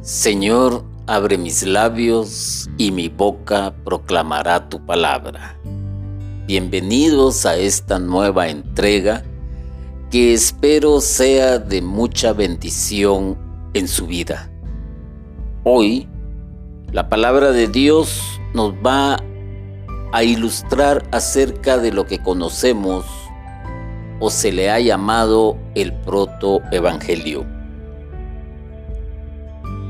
Señor, abre mis labios y mi boca proclamará tu palabra. Bienvenidos a esta nueva entrega que espero sea de mucha bendición en su vida. Hoy, la palabra de Dios nos va a ilustrar acerca de lo que conocemos o se le ha llamado el protoevangelio.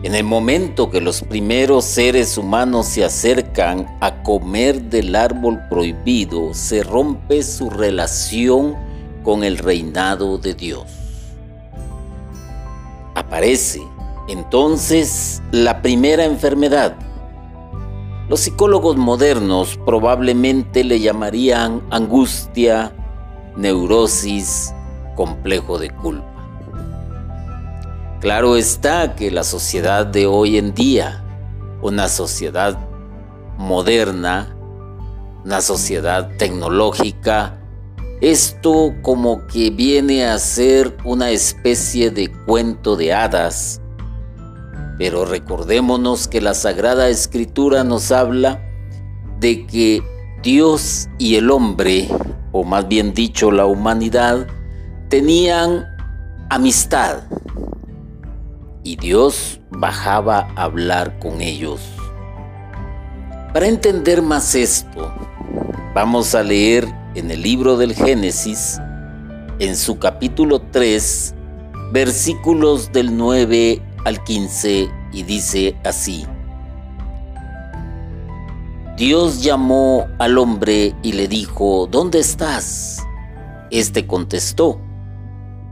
En el momento que los primeros seres humanos se acercan a comer del árbol prohibido, se rompe su relación con el reinado de Dios. Aparece entonces la primera enfermedad. Los psicólogos modernos probablemente le llamarían angustia, neurosis, complejo de culpa. Claro está que la sociedad de hoy en día, una sociedad moderna, una sociedad tecnológica, esto como que viene a ser una especie de cuento de hadas. Pero recordémonos que la Sagrada Escritura nos habla de que Dios y el hombre, o más bien dicho la humanidad, tenían amistad y Dios bajaba a hablar con ellos. Para entender más esto, vamos a leer en el libro del Génesis, en su capítulo 3, versículos del 9 al 15, y dice así. Dios llamó al hombre y le dijo, ¿dónde estás? Este contestó,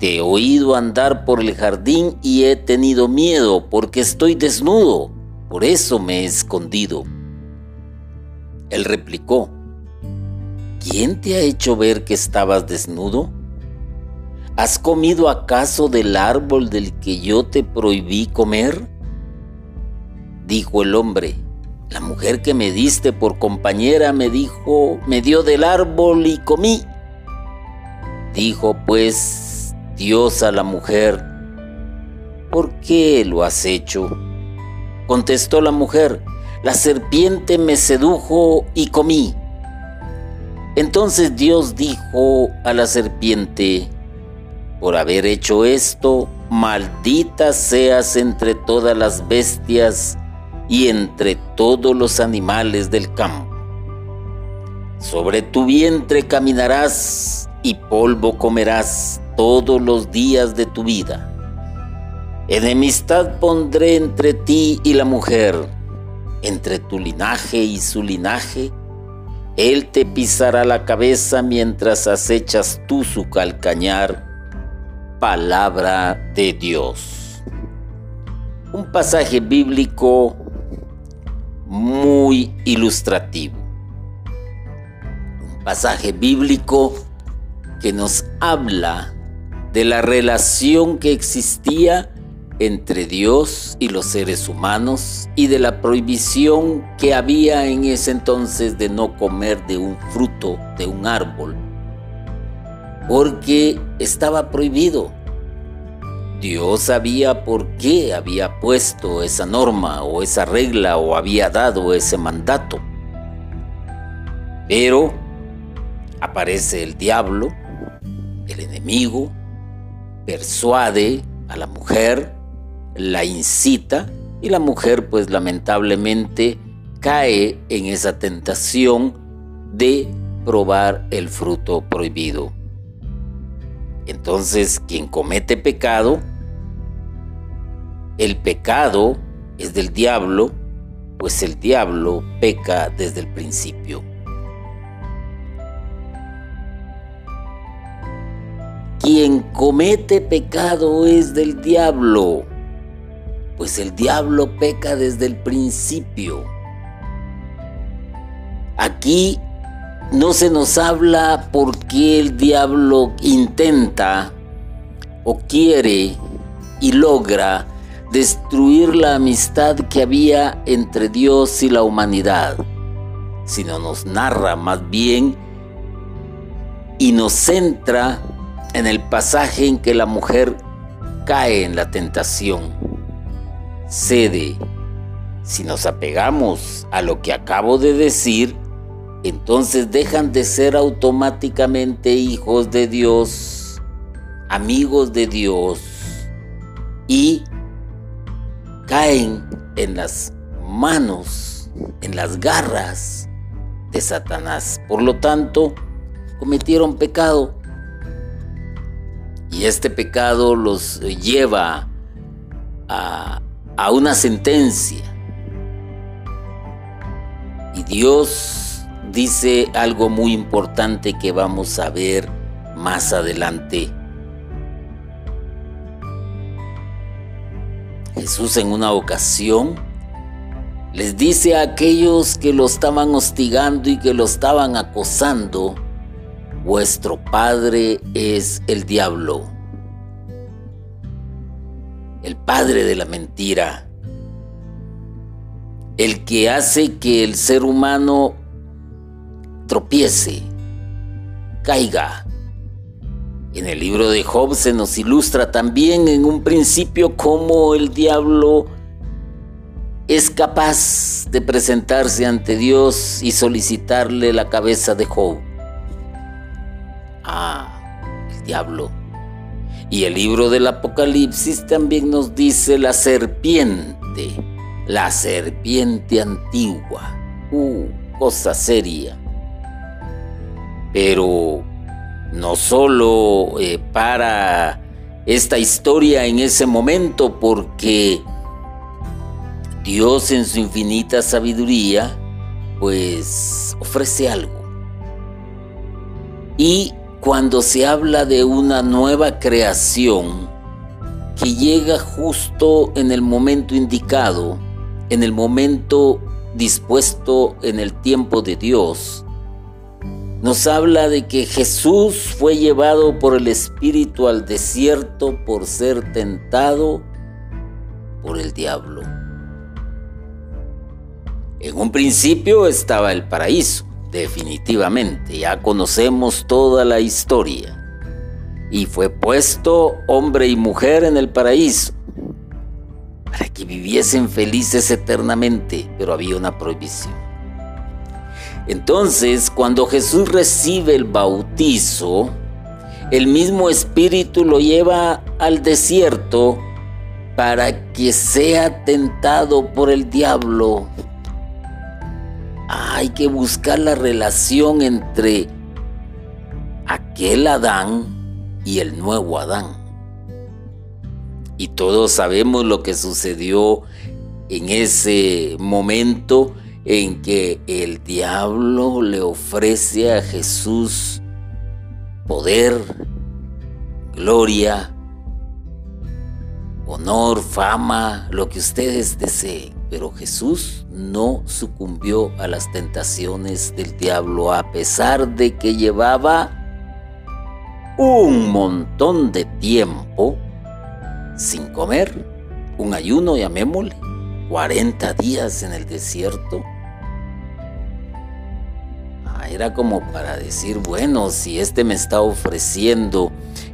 te he oído andar por el jardín y he tenido miedo porque estoy desnudo, por eso me he escondido. Él replicó, ¿quién te ha hecho ver que estabas desnudo? ¿Has comido acaso del árbol del que yo te prohibí comer? Dijo el hombre, la mujer que me diste por compañera me dijo, me dio del árbol y comí. Dijo pues Dios a la mujer, ¿por qué lo has hecho? Contestó la mujer, la serpiente me sedujo y comí. Entonces Dios dijo a la serpiente, por haber hecho esto, maldita seas entre todas las bestias y entre todos los animales del campo. Sobre tu vientre caminarás y polvo comerás todos los días de tu vida. Enemistad pondré entre ti y la mujer, entre tu linaje y su linaje. Él te pisará la cabeza mientras acechas tú su calcañar. Palabra de Dios. Un pasaje bíblico muy ilustrativo. Un pasaje bíblico que nos habla de la relación que existía entre Dios y los seres humanos y de la prohibición que había en ese entonces de no comer de un fruto de un árbol, porque estaba prohibido. Dios sabía por qué había puesto esa norma o esa regla o había dado ese mandato. Pero aparece el diablo, el enemigo, persuade a la mujer, la incita y la mujer pues lamentablemente cae en esa tentación de probar el fruto prohibido. Entonces quien comete pecado, el pecado es del diablo, pues el diablo peca desde el principio. Quien comete pecado es del diablo, pues el diablo peca desde el principio. Aquí no se nos habla por qué el diablo intenta o quiere y logra destruir la amistad que había entre Dios y la humanidad, sino nos narra más bien y nos centra en el pasaje en que la mujer cae en la tentación, cede. Si nos apegamos a lo que acabo de decir, entonces dejan de ser automáticamente hijos de Dios, amigos de Dios, y caen en las manos, en las garras de Satanás. Por lo tanto, cometieron pecado. Y este pecado los lleva a, a una sentencia. Y Dios dice algo muy importante que vamos a ver más adelante. Jesús en una ocasión les dice a aquellos que lo estaban hostigando y que lo estaban acosando, vuestro padre es el diablo, el padre de la mentira, el que hace que el ser humano tropiece, caiga. En el libro de Job se nos ilustra también en un principio cómo el diablo es capaz de presentarse ante Dios y solicitarle la cabeza de Job. Ah, el diablo. Y el libro del Apocalipsis también nos dice la serpiente, la serpiente antigua. Uh, cosa seria. Pero no solo eh, para esta historia en ese momento, porque Dios en su infinita sabiduría, pues ofrece algo. Y cuando se habla de una nueva creación que llega justo en el momento indicado, en el momento dispuesto en el tiempo de Dios, nos habla de que Jesús fue llevado por el Espíritu al desierto por ser tentado por el diablo. En un principio estaba el paraíso, definitivamente, ya conocemos toda la historia. Y fue puesto hombre y mujer en el paraíso para que viviesen felices eternamente, pero había una prohibición. Entonces, cuando Jesús recibe el bautizo, el mismo Espíritu lo lleva al desierto para que sea tentado por el diablo hay que buscar la relación entre aquel Adán y el nuevo Adán. Y todos sabemos lo que sucedió en ese momento en que el diablo le ofrece a Jesús poder, gloria, honor, fama, lo que ustedes deseen. Pero Jesús no sucumbió a las tentaciones del diablo a pesar de que llevaba un montón de tiempo sin comer, un ayuno, llamémosle, 40 días en el desierto. Era como para decir, bueno, si este me está ofreciendo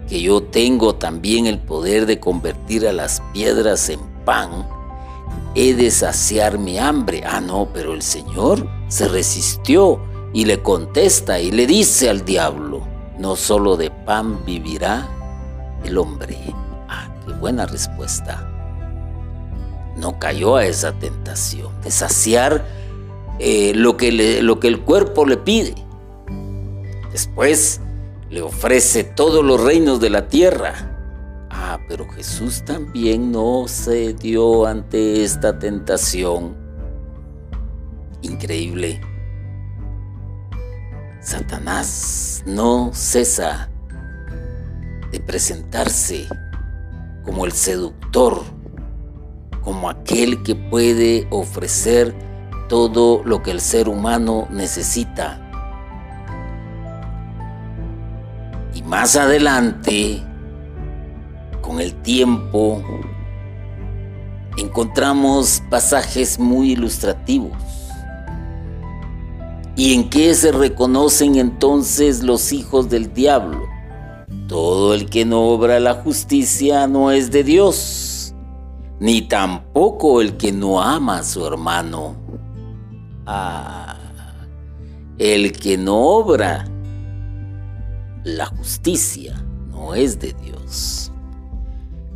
que yo tengo también el poder de convertir a las piedras en pan, he de saciar mi hambre. Ah, no, pero el Señor se resistió y le contesta y le dice al diablo, no solo de pan vivirá el hombre. Ah, qué buena respuesta. No cayó a esa tentación de saciar eh, lo, que lo que el cuerpo le pide. Después le ofrece todos los reinos de la tierra Ah, pero Jesús también no se dio ante esta tentación. Increíble. Satanás no cesa de presentarse como el seductor, como aquel que puede ofrecer todo lo que el ser humano necesita. Y más adelante con el tiempo encontramos pasajes muy ilustrativos. ¿Y en qué se reconocen entonces los hijos del diablo? todo el que no obra la justicia no es de Dios, ni tampoco el que no ama a su hermano. El que no obra la justicia no es de Dios.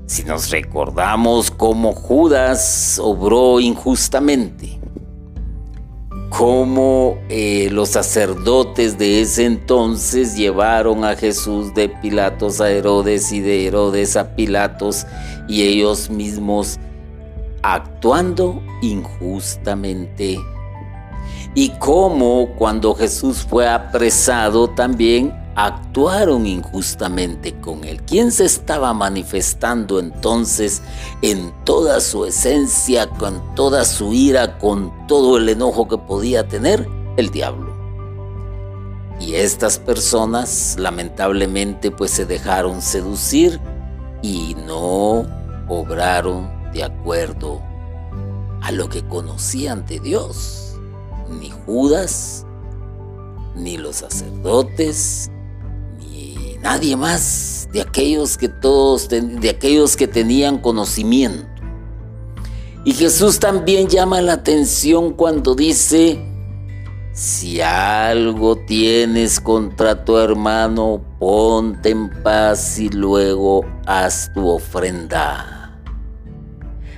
Si nos recordamos cómo Judas obró injustamente, cómo eh, los sacerdotes de ese entonces llevaron a Jesús de Pilatos a Herodes y de Herodes a Pilatos y ellos mismos actuando injustamente. Y cómo cuando Jesús fue apresado también actuaron injustamente con él. ¿Quién se estaba manifestando entonces en toda su esencia, con toda su ira, con todo el enojo que podía tener? El diablo. Y estas personas lamentablemente pues se dejaron seducir y no obraron de acuerdo a lo que conocían de Dios. Ni Judas, ni los sacerdotes, nadie más de aquellos que todos de aquellos que tenían conocimiento. Y Jesús también llama la atención cuando dice, si algo tienes contra tu hermano, ponte en paz y luego haz tu ofrenda.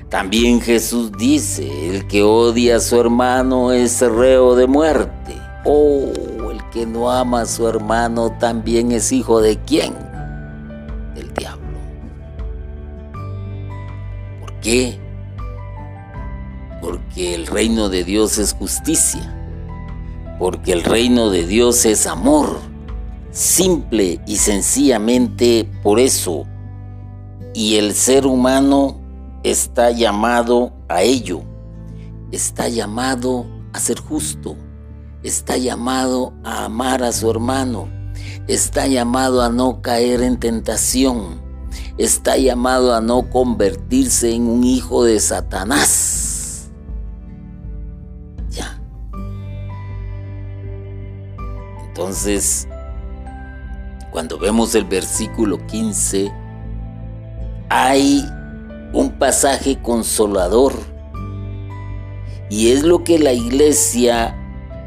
También Jesús dice, el que odia a su hermano es reo de muerte. Oh, que no ama a su hermano también es hijo de quién? Del diablo. ¿Por qué? Porque el reino de Dios es justicia. Porque el reino de Dios es amor. Simple y sencillamente por eso. Y el ser humano está llamado a ello. Está llamado a ser justo está llamado a amar a su hermano, está llamado a no caer en tentación, está llamado a no convertirse en un hijo de Satanás. Ya. Entonces, cuando vemos el versículo 15, hay un pasaje consolador y es lo que la iglesia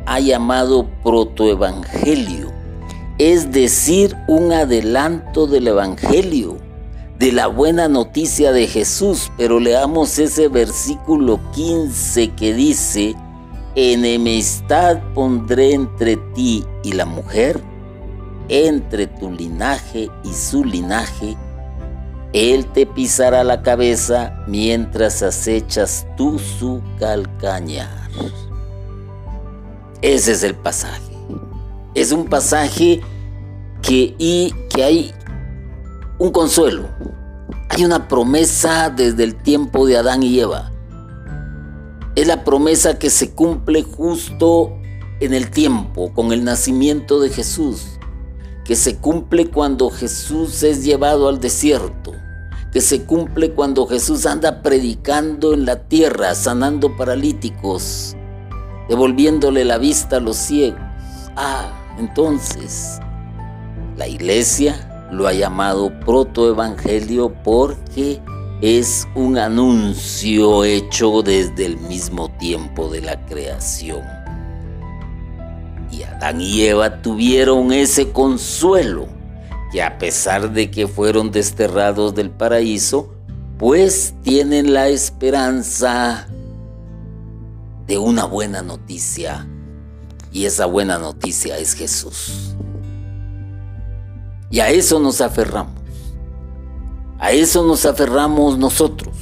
ha llamado protoevangelio, es decir, un adelanto del evangelio, de la buena noticia de Jesús. Pero leamos ese versículo 15 que dice, enemistad pondré entre ti y la mujer, entre tu linaje y su linaje. Él te pisará la cabeza mientras acechas tú su calcañar. Ese es el pasaje. Es un pasaje que, y, que hay un consuelo. Hay una promesa desde el tiempo de Adán y Eva. Es la promesa que se cumple justo en el tiempo, con el nacimiento de Jesús, que se cumple cuando Jesús es llevado al desierto, que se cumple cuando Jesús anda predicando en la tierra, sanando paralíticos, devolviéndole la vista a los ciegos. Ah, entonces, la iglesia lo ha llamado protoevangelio porque es un anuncio hecho desde el mismo tiempo de la creación. Y Adán y Eva tuvieron ese consuelo, que a pesar de que fueron desterrados del paraíso, pues tienen la esperanza de una buena noticia y esa buena noticia es Jesús. Y a eso nos aferramos. A eso nos aferramos nosotros.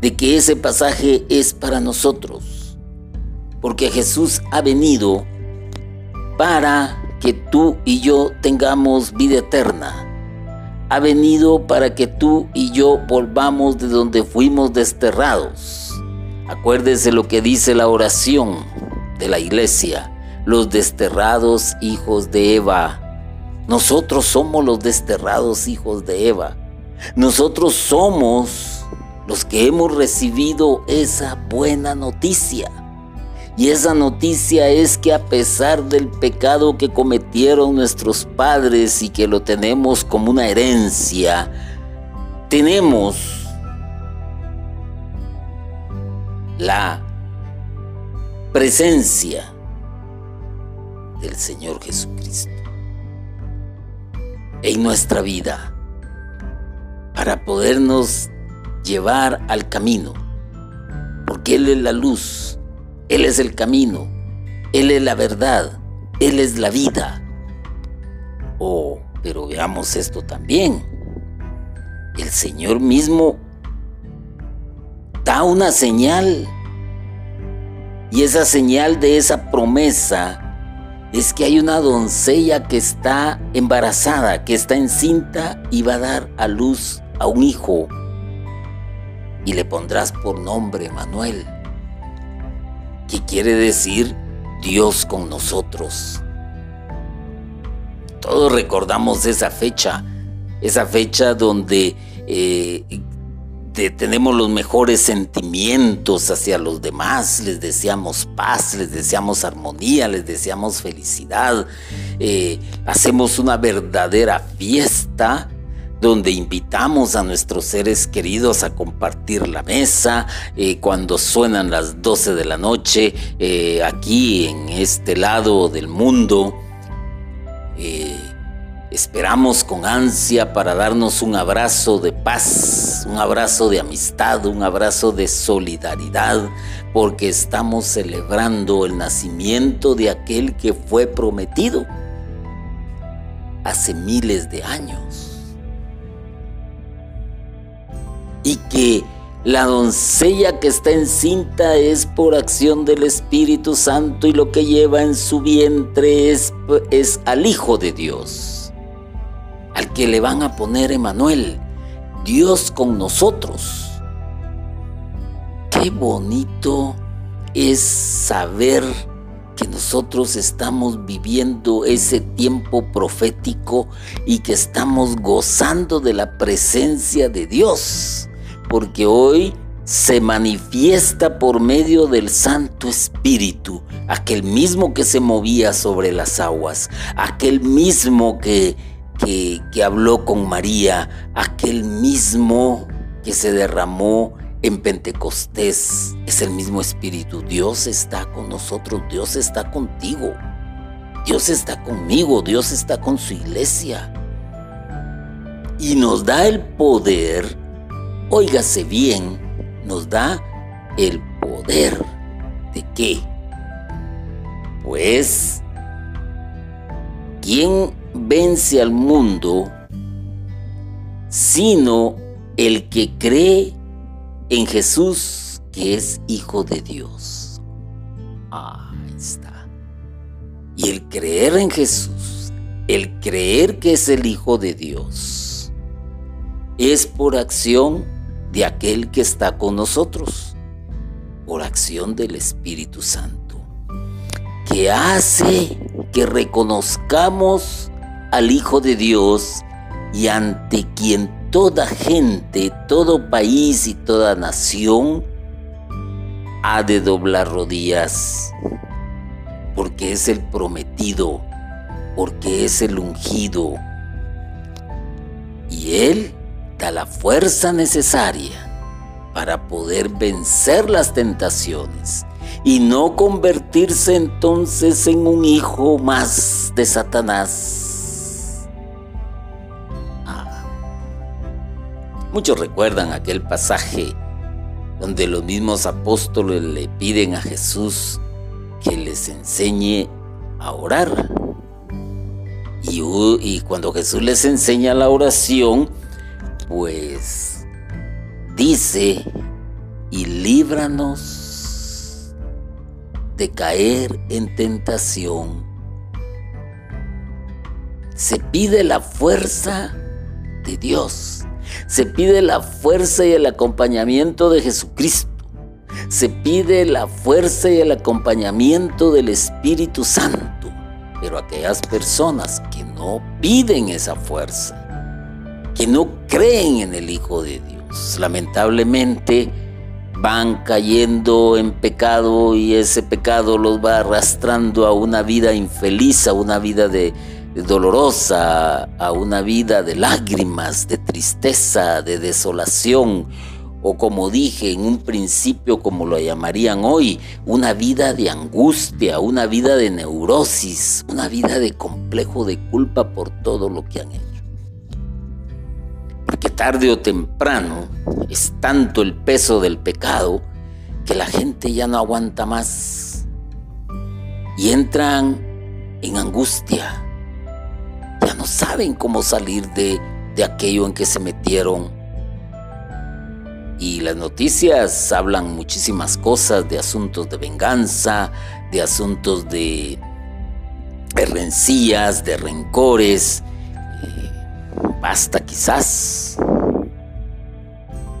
De que ese pasaje es para nosotros. Porque Jesús ha venido para que tú y yo tengamos vida eterna. Ha venido para que tú y yo volvamos de donde fuimos desterrados Acuérdese lo que dice la oración de la iglesia, los desterrados hijos de Eva. Nosotros somos los desterrados hijos de Eva. Nosotros somos los que hemos recibido esa buena noticia. Y esa noticia es que a pesar del pecado que cometieron nuestros padres y que lo tenemos como una herencia, tenemos la presencia del Señor Jesucristo en nuestra vida para podernos llevar al camino, porque Él es la luz, Él es el camino, Él es la verdad, Él es la vida. Oh, pero veamos esto también. El Señor mismo da una señal y esa señal de esa promesa es que hay una doncella que está embarazada, que está encinta y va a dar a luz a un hijo. Y le pondrás por nombre Manuel, que quiere decir Dios con nosotros. Todos recordamos esa fecha, esa fecha donde eh, tenemos los mejores sentimientos hacia los demás, les deseamos paz, les deseamos armonía, les deseamos felicidad, eh, hacemos una verdadera fiesta donde invitamos a nuestros seres queridos a compartir la mesa, eh, cuando suenan las 12 de la noche, eh, aquí en este lado del mundo. Esperamos con ansia para darnos un abrazo de paz, un abrazo de amistad, un abrazo de solidaridad, porque estamos celebrando el nacimiento de aquel que fue prometido hace miles de años. Y que la doncella que está encinta es por acción del Espíritu Santo y lo que lleva en su vientre es, es al Hijo de Dios al que le van a poner Emanuel, Dios con nosotros. Qué bonito es saber que nosotros estamos viviendo ese tiempo profético y que estamos gozando de la presencia de Dios, porque hoy se manifiesta por medio del Santo Espíritu, aquel mismo que se movía sobre las aguas, aquel mismo que que, habló con María, aquel mismo que se derramó en Pentecostés, es el mismo Espíritu. Dios está con nosotros, Dios está contigo, Dios está conmigo, Dios está con su iglesia. Y nos da el poder, óigase bien, nos da el poder de qué? Pues, ¿quién vence al mundo, sino el que cree en Jesús, que es Hijo de Dios. Ahí está. Y el creer en Jesús, el creer que es el Hijo de Dios, es por acción de aquel que está con nosotros, por acción del Espíritu Santo, que hace que reconozcamos al Hijo de Dios y ante quien toda gente, todo país y toda nación ha de doblar rodillas, porque es el prometido, porque es el ungido. Y Él la fuerza necesaria para poder vencer las tentaciones y no convertirse entonces en un hijo más de Satanás Muchos recuerdan aquel pasaje donde los mismos apóstoles le piden a Jesús que les enseñe a orar. Y, cuando Jesús les enseña la oración, pues dice, y líbranos de caer en tentación. Se pide la fuerza de Dios se pide la fuerza y el acompañamiento de Jesucristo. Se pide la fuerza y el acompañamiento del Espíritu Santo. Pero aquellas personas que no piden esa fuerza, que no creen en el Hijo de Dios, lamentablemente van cayendo en pecado y ese pecado los va arrastrando a una vida infeliz, a una vida de, dolorosa, a una vida de lágrimas, de tristeza, de desolación, o como dije en un principio, como lo llamarían hoy, una vida de angustia, una vida de neurosis, una vida de complejo de culpa por todo lo que han hecho. Tarde o temprano es tanto el peso del pecado que la gente ya no aguanta más y entran en angustia. Ya no saben cómo salir de, de aquello en que se metieron y las noticias hablan muchísimas cosas de asuntos de venganza, de asuntos de, rencillas, de rencores. Basta quizás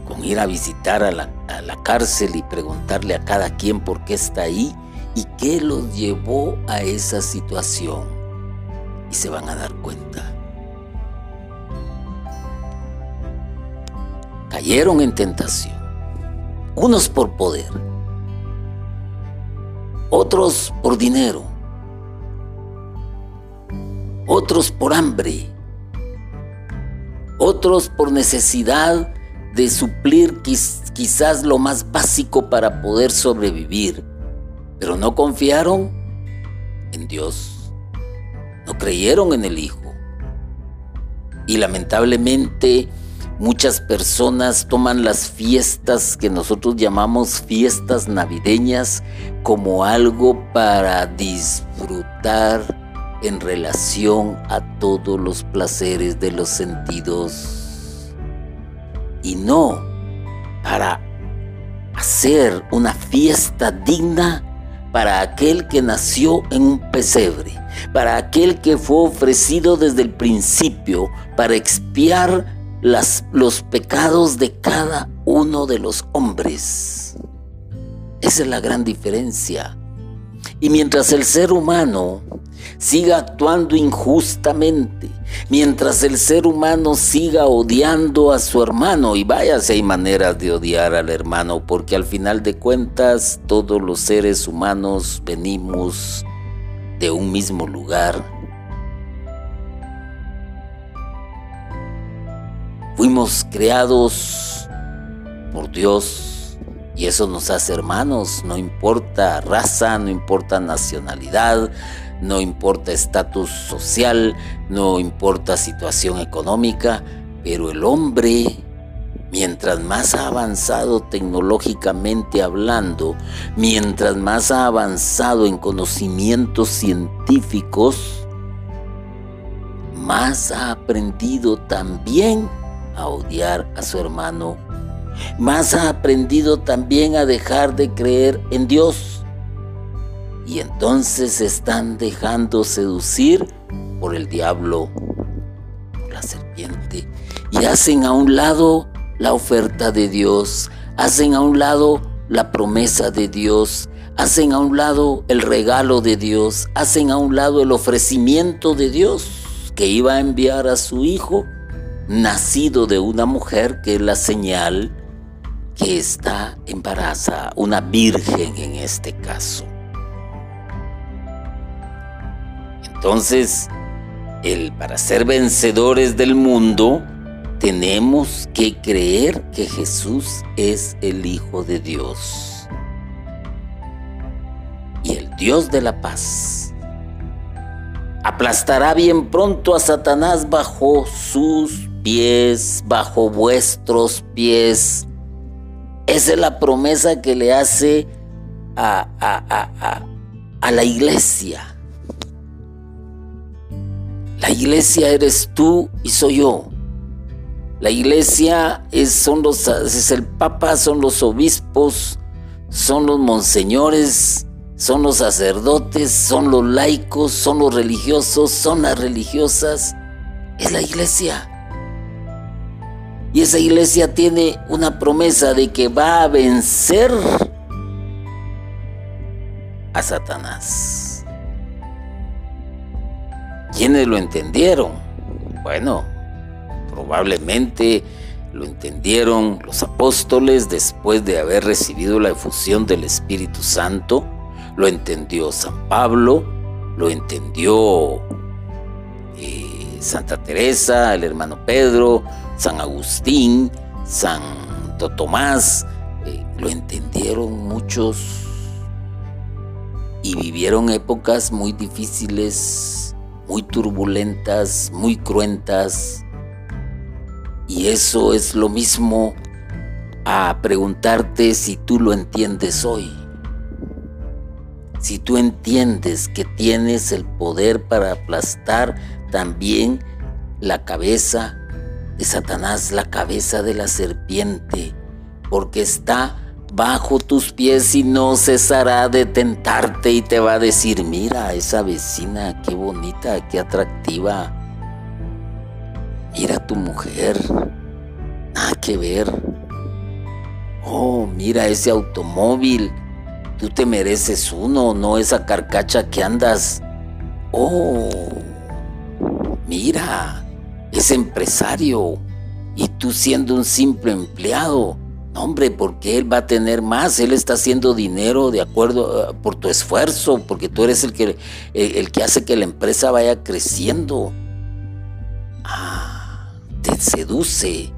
con ir a visitar a la, a la cárcel y preguntarle a cada quien por qué está ahí y qué los llevó a esa situación. Y se van a dar cuenta. cayeron en tentación. Unos por poder, otros por dinero, otros por hambre, otros por necesidad de suplir quizás lo más básico para poder sobrevivir, pero no confiaron en Dios, no creyeron en el Hijo. Y lamentablemente Muchas personas toman las fiestas que nosotros llamamos fiestas navideñas como algo para disfrutar en relación a todos los placeres de los sentidos y no para hacer una fiesta digna para aquel que nació en un pesebre, para aquel que fue ofrecido desde el principio para expiar los pecados de cada uno de los hombres. Esa es la gran diferencia. Y mientras el ser humano siga actuando injustamente, mientras el ser humano siga odiando a su hermano, y vaya si hay maneras de odiar al hermano, porque al final de cuentas todos los seres humanos venimos de un mismo lugar, Fuimos creados por Dios y eso nos hace hermanos, no importa raza, no importa nacionalidad, no importa estatus social, no importa situación económica, pero el hombre, mientras más ha avanzado tecnológicamente hablando, mientras más ha avanzado en conocimientos científicos, más ha aprendido también a odiar a su hermano, más ha aprendido también a dejar de creer en Dios. Y entonces están dejando seducir por el diablo, por la serpiente, y hacen a un lado la oferta de Dios, hacen a un lado la promesa de Dios, hacen a un lado el regalo de Dios, hacen a un lado el ofrecimiento de Dios que iba a enviar a su Hijo nacido de una mujer que es la señal que está embarazada, una virgen en este caso. Entonces, el, para ser vencedores del mundo, tenemos que creer que Jesús es el Hijo de Dios y el Dios de la paz aplastará bien pronto a Satanás bajo sus pies, bajo vuestros pies. Esa es la promesa que le hace a, a, la iglesia. La iglesia eres tú y soy yo. La iglesia es, son los, es el papa, son los obispos, son los monseñores, son los sacerdotes, son los laicos, son los religiosos, son las religiosas. Es la iglesia. Y esa iglesia tiene una promesa de que va a vencer a Satanás. ¿Quiénes lo entendieron? Bueno, probablemente lo entendieron los apóstoles después de haber recibido la efusión del Espíritu Santo, lo entendió San Pablo, lo entendió eh, Santa Teresa, el hermano Pedro, San Agustín, Santo Tomás, eh, lo entendieron muchos y vivieron épocas muy difíciles, muy turbulentas, muy cruentas. Y eso es lo mismo a preguntarte si tú lo entiendes hoy. Si tú entiendes que tienes el poder para aplastar también la cabeza de Satanás, la cabeza de la serpiente, porque está bajo tus pies y no cesará de tentarte y te va a decir, mira esa vecina, qué bonita, qué atractiva. Mira tu mujer, nada que ver. Oh, mira ese automóvil, tú te mereces uno, no esa carcacha que andas. Oh, mira, ese empresario y tú siendo un simple empleado hombre, porque él va a tener más, él está haciendo dinero de acuerdo eh, por tu esfuerzo, porque tú eres el que, el, que hace que la empresa vaya creciendo. Ah, te seduce,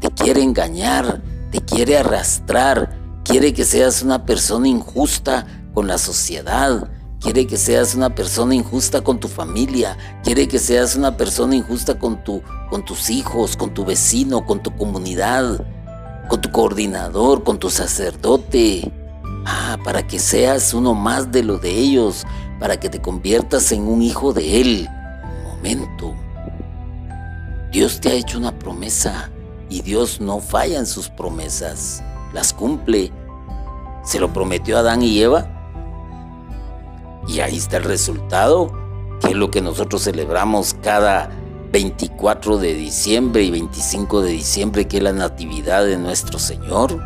te quiere engañar, te quiere arrastrar, quiere que seas una persona injusta con la sociedad, quiere que seas una persona injusta con tu familia, quiere que seas una persona injusta con, tu, con tus hijos, con tu vecino, con tu comunidad con tu coordinador, con tu sacerdote. Ah, para que seas uno más de lo de ellos, para que te conviertas en un hijo de Él. Un momento. Dios te ha hecho una promesa y Dios no falla en sus promesas, las cumple. Se lo prometió a Adán y Eva. Y ahí está el resultado, que es lo que nosotros celebramos cada 24 de diciembre y 25 de diciembre, que es la Natividad de nuestro Señor.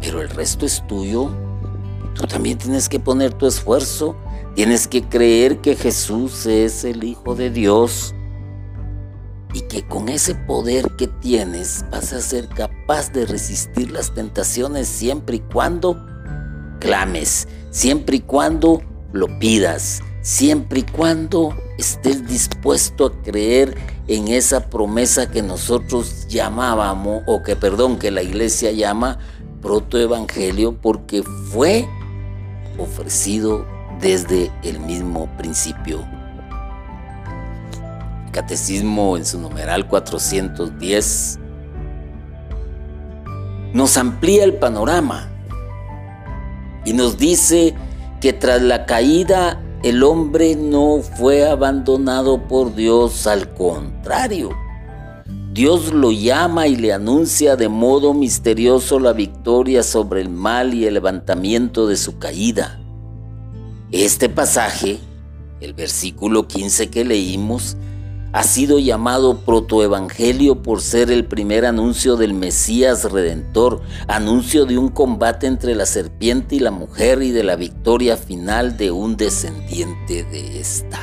Pero el resto es tuyo. Tú también tienes que poner tu esfuerzo. Tienes que creer que Jesús es el Hijo de Dios. Y que con ese poder que tienes vas a ser capaz de resistir las tentaciones siempre y cuando clames, siempre y cuando lo pidas, siempre y cuando estés dispuesto a creer en esa promesa que nosotros llamábamos, o que perdón, que la iglesia llama protoevangelio, porque fue ofrecido desde el mismo principio. Catecismo en su numeral 410 nos amplía el panorama y nos dice que tras la caída el hombre no fue abandonado por Dios, al contrario. Dios lo llama y le anuncia de modo misterioso la victoria sobre el mal y el levantamiento de su caída. Este pasaje, el versículo 15 que leímos, ha sido llamado protoevangelio por ser el primer anuncio del Mesías Redentor, anuncio de un combate entre la serpiente y la mujer y de la victoria final de un descendiente de esta.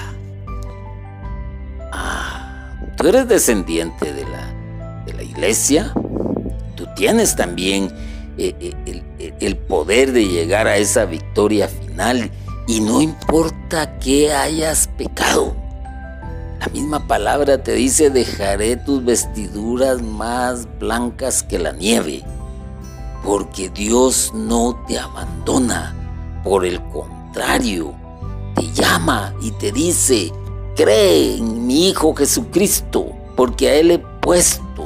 Ah, tú eres descendiente de la, iglesia, tú tienes también eh, eh, el, el poder de llegar a esa victoria final y no importa que hayas pecado. La misma palabra te dice, dejaré tus vestiduras más blancas que la nieve, porque Dios no te abandona. Por el contrario, te llama y te dice, cree en mi Hijo Jesucristo, porque a Él he puesto,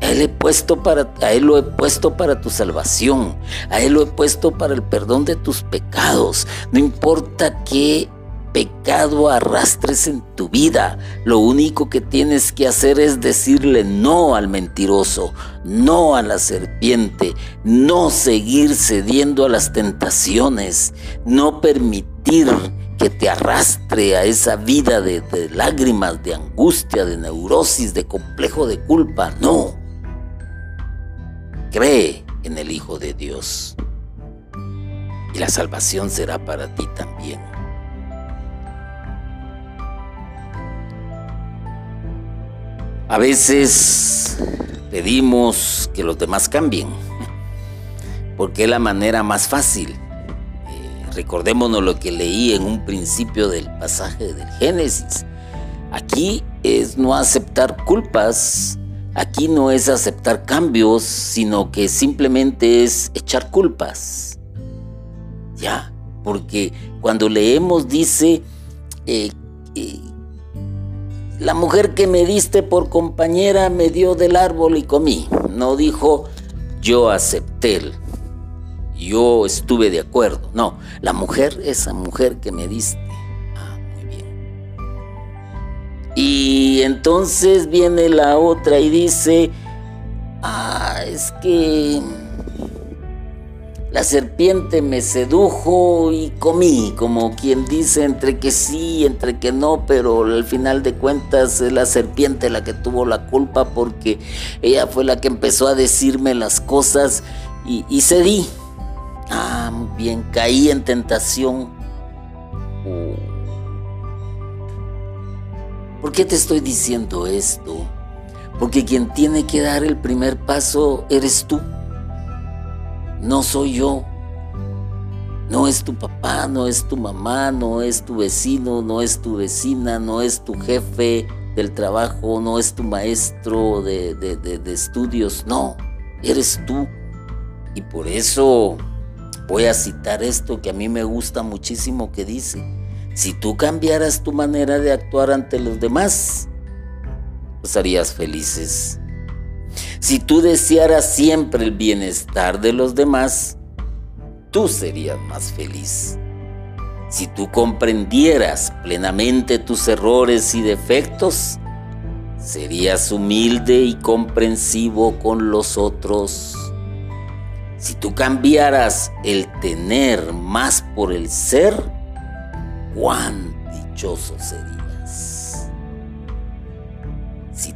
a Él he puesto para, a Él lo he puesto para tu salvación, a Él lo he puesto para el perdón de tus pecados. No importa qué pecado arrastres en tu vida. Lo único que tienes que hacer es decirle no al mentiroso, no a la serpiente, no seguir cediendo a las tentaciones, no permitir que te arrastre a esa vida de, de lágrimas, de angustia, de neurosis, de complejo de culpa. No. Cree en el Hijo de Dios. Y la salvación será para ti también. A veces pedimos que los demás cambien, porque es la manera más fácil. Eh, recordémonos lo que leí en un principio del pasaje del Génesis. Aquí es no aceptar culpas, aquí no es aceptar cambios, sino que simplemente es echar culpas. Ya, porque cuando leemos dice, eh, eh, la mujer que me diste por compañera me dio del árbol y comí. No dijo, yo acepté, yo estuve de acuerdo. No, la mujer, esa mujer que me diste. Ah, muy bien. Y entonces viene la otra y dice, ah, es que la serpiente me sedujo y comí, como quien dice entre que sí, entre que no, pero al final de cuentas es la serpiente la que tuvo la culpa porque ella fue la que empezó a decirme las cosas y, cedí. Ah, bien, caí en tentación. Oh. ¿Por qué te estoy diciendo esto? Porque quien tiene que dar el primer paso eres tú. No soy yo. No es tu papá, no es tu mamá, no es tu vecino, no es tu vecina, no es tu jefe del trabajo, no es tu maestro de, de, estudios, no, eres tú. Y por eso voy a citar esto que a mí me gusta muchísimo que dice, si tú cambiaras tu manera de actuar ante los demás, pues harías felices si tú desearas siempre el bienestar de los demás, tú serías más feliz. Si tú comprendieras plenamente tus errores y defectos, serías humilde y comprensivo con los otros. Si tú cambiaras el tener más por el ser, cuán dichoso serías.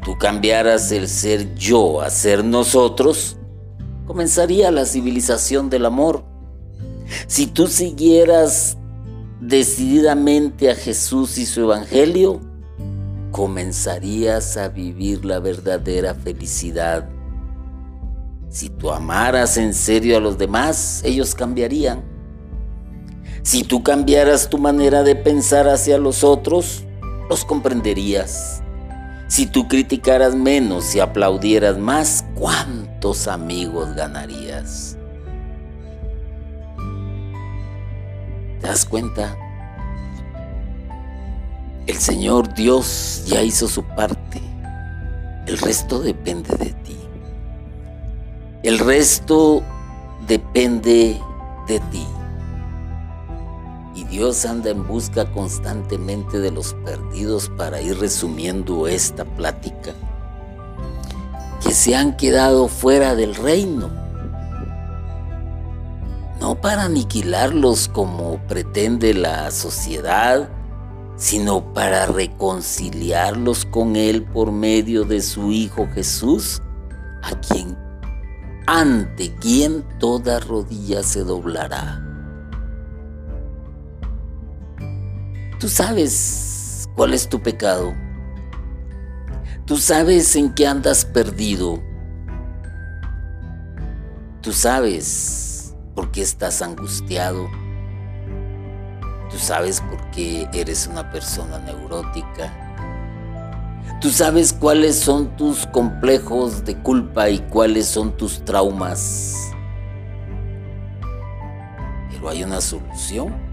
Tú cambiaras el ser yo a ser nosotros, comenzaría la civilización del amor. Si tú siguieras decididamente a Jesús y su Evangelio, comenzarías a vivir la verdadera felicidad. Si tú amaras en serio a los demás, ellos cambiarían. Si tú cambiaras tu manera de pensar hacia los otros, los comprenderías. Si tú criticaras menos y aplaudieras más, ¿cuántos amigos ganarías? ¿Te das cuenta? El Señor Dios ya hizo su parte. El resto depende de ti. El resto depende de ti. Dios anda en busca constantemente de los perdidos para ir resumiendo esta plática, que se han quedado fuera del reino, no para aniquilarlos como pretende la sociedad, sino para reconciliarlos con Él por medio de su Hijo Jesús, a quien ante quien toda rodilla se doblará Tú sabes cuál es tu pecado. Tú sabes en qué andas perdido. Tú sabes por qué estás angustiado. Tú sabes por qué eres una persona neurótica. Tú sabes cuáles son tus complejos de culpa y cuáles son tus traumas. Pero hay una solución.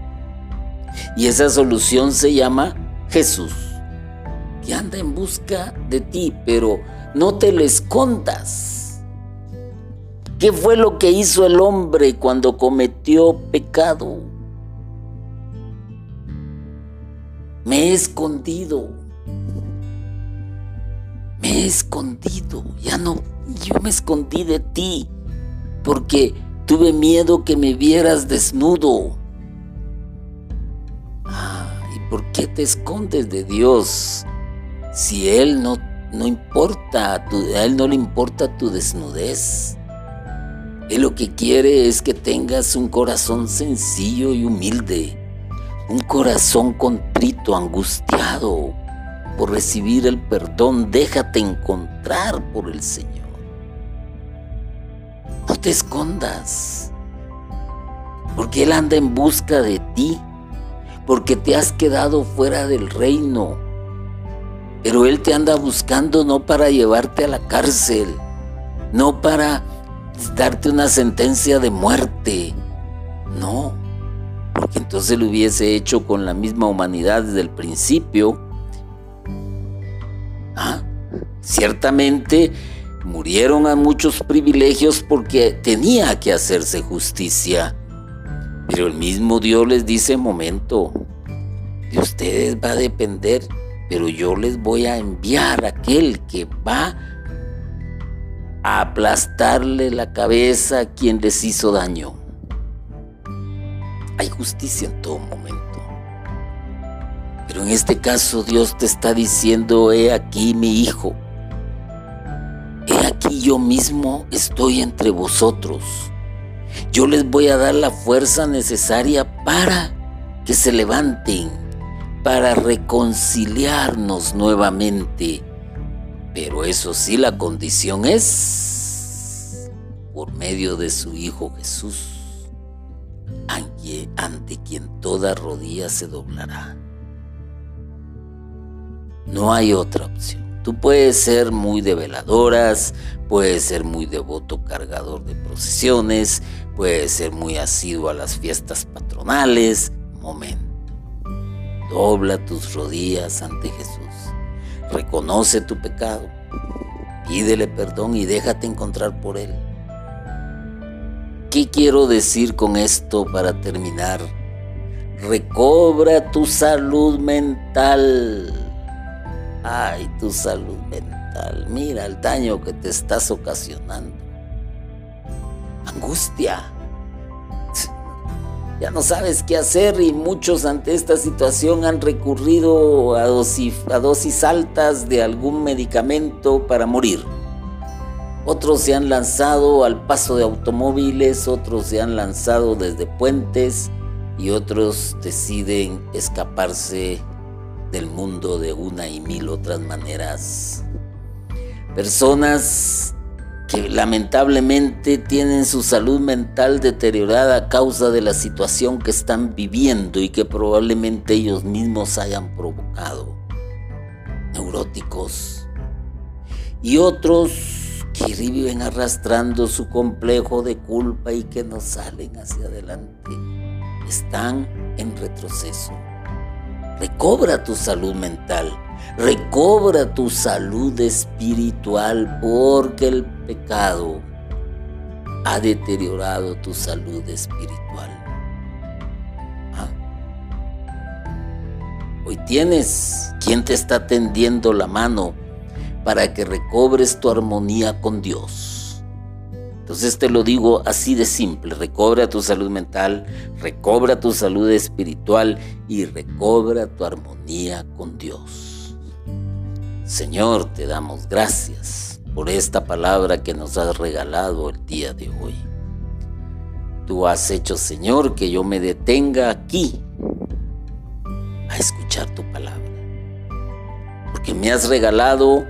Y esa solución se llama Jesús, que anda en busca de ti, pero no te le escondas. ¿Qué fue lo que hizo el hombre cuando cometió pecado? Me he escondido. Me he escondido. Ya no, yo me escondí de ti porque tuve miedo que me vieras desnudo. ¿Por qué te escondes de Dios si Él no, no importa, a Él no le importa tu desnudez? Él lo que quiere es que tengas un corazón sencillo y humilde, un corazón contrito, angustiado por recibir el perdón. Déjate encontrar por el Señor. No te escondas, porque Él anda en busca de ti, porque te has quedado fuera del reino. Pero Él te anda buscando no para llevarte a la cárcel, no para darte una sentencia de muerte, no, porque entonces lo hubiese hecho con la misma humanidad desde el principio. ¿Ah? Ciertamente murieron a muchos privilegios porque tenía que hacerse justicia. Pero el mismo Dios les dice, momento, de ustedes va a depender, pero yo les voy a enviar a aquel que va a aplastarle la cabeza a quien les hizo daño. Hay justicia en todo momento. Pero en este caso Dios te está diciendo, he aquí mi hijo. He aquí yo mismo estoy entre vosotros. Yo les voy a dar la fuerza necesaria para que se levanten, para reconciliarnos nuevamente. Pero eso sí, la condición es por medio de su Hijo Jesús ante quien toda rodilla se doblará. No hay otra opción. Tú puedes ser muy de veladoras, puedes ser muy devoto cargador de procesiones, puedes ser muy asiduo a las fiestas patronales. Momento. Dobla tus rodillas ante Jesús. Reconoce tu pecado. Pídele perdón y déjate encontrar por Él. ¿Qué quiero decir con esto para terminar? Recobra tu salud mental. Ay, tu salud mental. Mira el daño que te estás ocasionando. Angustia. Ya no sabes qué hacer y muchos ante esta situación han recurrido a dosis, a dosis altas de algún medicamento para morir. Otros se han lanzado al paso de automóviles, otros se han lanzado desde puentes y otros deciden escaparse del mundo de una y mil otras maneras. Personas que lamentablemente tienen su salud mental deteriorada a causa de la situación que están viviendo y que probablemente ellos mismos hayan provocado. Neuróticos. Y otros que viven arrastrando su complejo de culpa y que no salen hacia adelante. Están en retroceso. Recobra tu salud mental, recobra tu salud espiritual porque el pecado ha deteriorado tu salud espiritual. ¿Ah? Hoy tienes quien te está tendiendo la mano para que recobres tu armonía con Dios. Entonces te lo digo así de simple, recobra tu salud mental, recobra tu salud espiritual y recobra tu armonía con Dios. Señor, te damos gracias por esta palabra que nos has regalado el día de hoy. Tú has hecho, Señor, que yo me detenga aquí a escuchar tu palabra. Porque me has regalado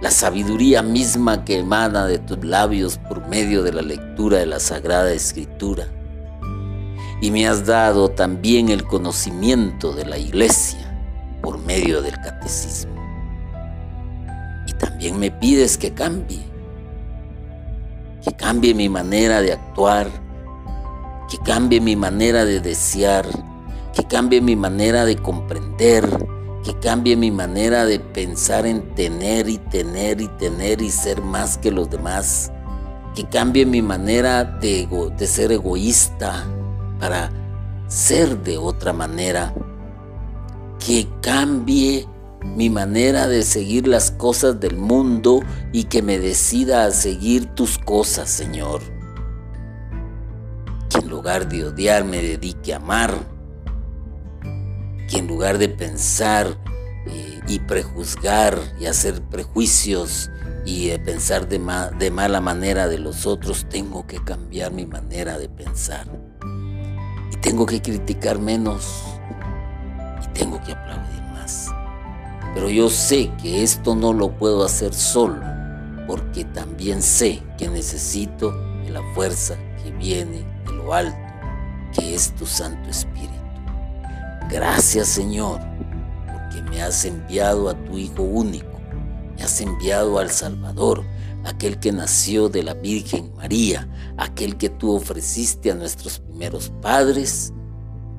la sabiduría misma que emana de tus labios por medio de la lectura de la Sagrada Escritura. Y me has dado también el conocimiento de la iglesia por medio del catecismo. También me pides que cambie, que cambie mi manera de actuar, que cambie mi manera de desear, que cambie mi manera de comprender, que cambie mi manera de pensar en tener y tener y tener y ser más que los demás, que cambie mi manera de, de ser egoísta para ser de otra manera, que cambie mi manera de seguir las cosas del mundo y que me decida a seguir tus cosas, Señor. Que en lugar de odiar me dedique a amar que en lugar de pensar eh, y prejuzgar y hacer prejuicios y eh, pensar de, de mala manera de los otros, tengo que cambiar mi manera de pensar. Y tengo que criticar menos y tengo que aplaudir. Pero yo sé que esto no lo puedo hacer solo. porque también sé que necesito de la fuerza que viene de lo alto, que es tu Santo Espíritu. Gracias Señor, porque me has enviado a tu Hijo único, me has enviado al Salvador, aquel que nació de la Virgen María, aquel que tú ofreciste a nuestros primeros padres,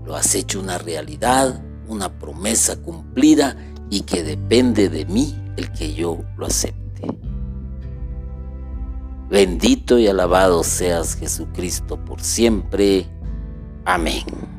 lo has hecho una realidad, una promesa cumplida y que depende de mí el que yo lo acepte. Bendito y alabado seas Jesucristo por siempre. Amén.